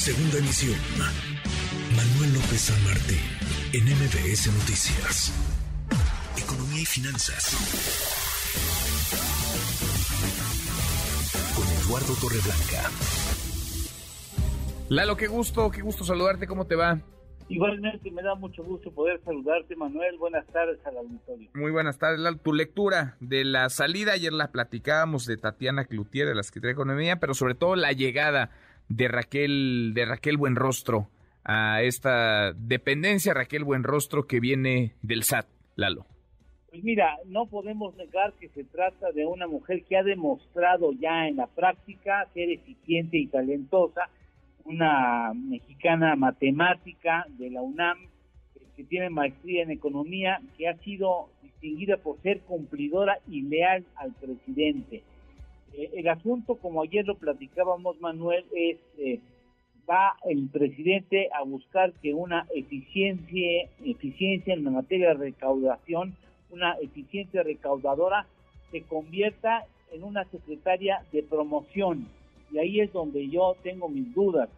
Segunda emisión. Manuel López San Martín, en MBS Noticias. Economía y finanzas. Con Eduardo Torreblanca. Lalo, qué gusto, qué gusto saludarte, ¿cómo te va? Igualmente me da mucho gusto poder saludarte, Manuel. Buenas tardes al auditorio. Muy buenas tardes, Lalo. Tu lectura de la salida, ayer la platicábamos de Tatiana Cloutier de la Secretaría de Economía, pero sobre todo la llegada de Raquel, de Raquel Buenrostro a esta dependencia, Raquel Buenrostro, que viene del SAT, Lalo. Pues mira, no podemos negar que se trata de una mujer que ha demostrado ya en la práctica ser eficiente y talentosa, una mexicana matemática de la UNAM, que tiene maestría en economía, que ha sido distinguida por ser cumplidora y leal al presidente. Eh, el asunto, como ayer lo platicábamos, Manuel, es eh, va el presidente a buscar que una eficiencia, eficiencia en materia de recaudación, una eficiencia recaudadora, se convierta en una secretaria de promoción. Y ahí es donde yo tengo mis dudas,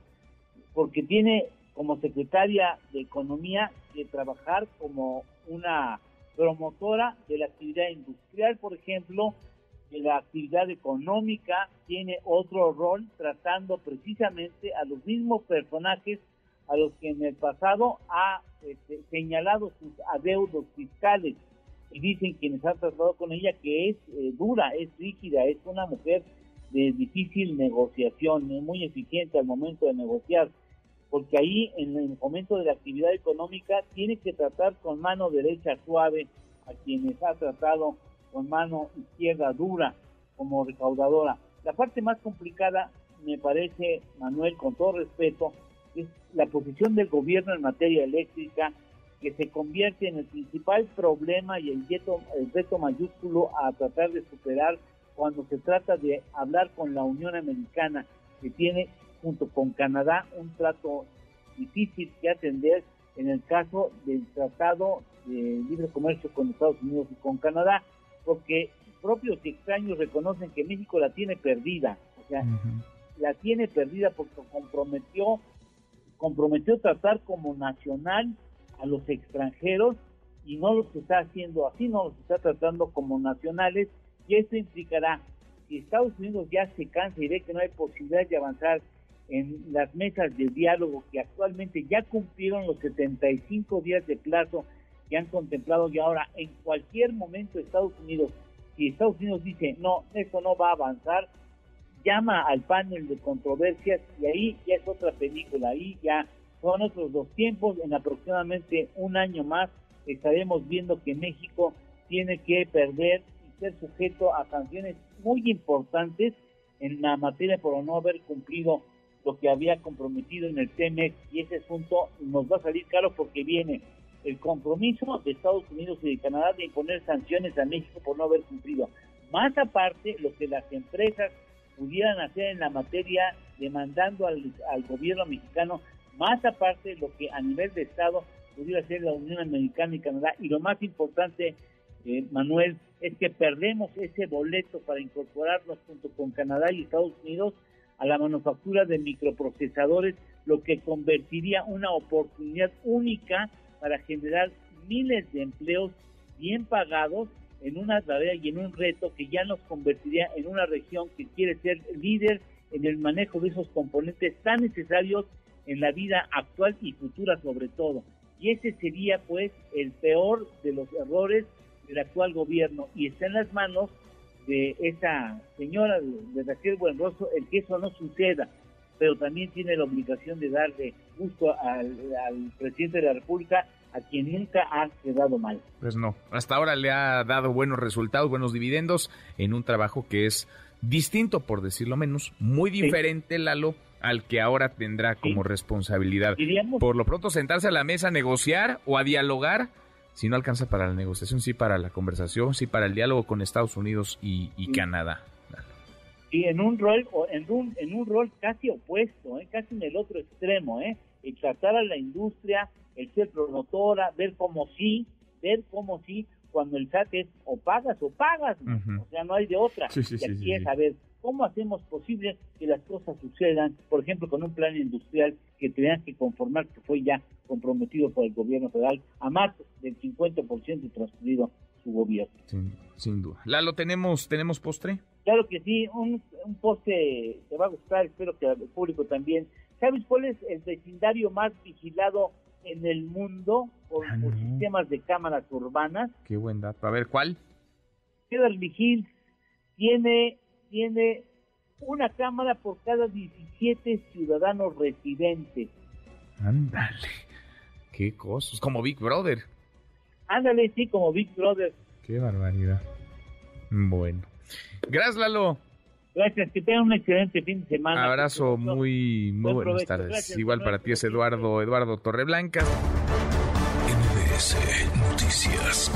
porque tiene como secretaria de Economía que trabajar como una promotora de la actividad industrial, por ejemplo, la actividad económica tiene otro rol tratando precisamente a los mismos personajes a los que en el pasado ha este, señalado sus adeudos fiscales. Y dicen quienes han tratado con ella que es eh, dura, es rígida, es una mujer de difícil negociación, muy eficiente al momento de negociar, porque ahí en el momento de la actividad económica tiene que tratar con mano derecha suave a quienes ha tratado con mano izquierda dura como recaudadora. La parte más complicada, me parece, Manuel, con todo respeto, es la posición del gobierno en materia eléctrica, que se convierte en el principal problema y el reto, el reto mayúsculo a tratar de superar cuando se trata de hablar con la Unión Americana, que tiene junto con Canadá un trato difícil que atender en el caso del Tratado de Libre Comercio con Estados Unidos y con Canadá porque propios y extraños reconocen que México la tiene perdida, o sea, la tiene perdida porque comprometió comprometió tratar como nacional a los extranjeros y no los está haciendo así, no los está tratando como nacionales y esto implicará si Estados Unidos ya se cansa y ve que no hay posibilidad de avanzar en las mesas de diálogo que actualmente ya cumplieron los 75 días de plazo que han contemplado y ahora en cualquier momento Estados Unidos, si Estados Unidos dice no, esto no va a avanzar, llama al panel de controversias y ahí ya es otra película, ahí ya son otros dos tiempos, en aproximadamente un año más estaremos viendo que México tiene que perder y ser sujeto a sanciones muy importantes en la materia por no haber cumplido lo que había comprometido en el TEMEX y ese asunto nos va a salir caro porque viene el compromiso de Estados Unidos y de Canadá de imponer sanciones a México por no haber cumplido. Más aparte, lo que las empresas pudieran hacer en la materia demandando al, gobierno mexicano, más aparte lo que a nivel de Estado pudiera hacer la Unión Americana y Canadá. Y lo más importante, eh, Manuel, es que perdemos ese boleto para incorporarnos junto con Canadá y Estados Unidos a la manufactura de microprocesadores, lo que convertiría una oportunidad única para generar miles de empleos bien pagados en una tarea y en un reto que ya nos convertiría en una región que quiere ser líder en el manejo de esos componentes tan necesarios en la vida actual y futura sobre todo. Y ese sería pues el peor de los errores del actual gobierno y está en las manos de esa señora de Raquel Buenroso el que eso no suceda pero también tiene la obligación de darle gusto al, presidente de la República a quien nunca ha quedado mal. Pues no, hasta ahora le ha dado buenos resultados, buenos dividendos en un trabajo que es distinto, por decirlo menos, muy diferente, Lalo, al que ahora tendrá como responsabilidad. Por lo pronto sentarse a la mesa a negociar o a dialogar, si no alcanza para la negociación, sí para la conversación, sí para el diálogo con Estados Unidos y Canadá y en un rol en un, en un rol casi opuesto, ¿eh? casi en el otro extremo, ¿eh? el tratar a la industria, el ser promotora, ver como sí, ver cómo sí, cuando el SAT es o pagas o pagas, o sea, no hay de otra. Sí, sí, y aquí sí, es saber cómo hacemos posible que las cosas sucedan, por ejemplo, con un plan industrial que tenían que conformar, que fue ya comprometido por el gobierno federal, a más del 50% transcurrido su gobierno. Sin, sin, duda. Lalo, ¿tenemos, ¿tenemos postre? Claro que sí, un, un postre te va a gustar, espero que al público también. ¿Sabes cuál es el vecindario más vigilado en el mundo por, Ah, por sistemas de cámaras urbanas? Qué buen dato. A ver, ¿cuál? Beverly Hills tiene, tiene una cámara por cada 17 ciudadanos residentes. Ándale. Qué cosas. Como Big Brother. Ándale, sí, como Big Brother. Qué barbaridad. Bueno. Gracias, Lalo. Gracias, que tengan un excelente fin de semana. Abrazo muy, muy Buen buenas provecho. tardes. Gracias, Igual para ti es. Eduardo, Eduardo Torreblanca. MBS Noticias.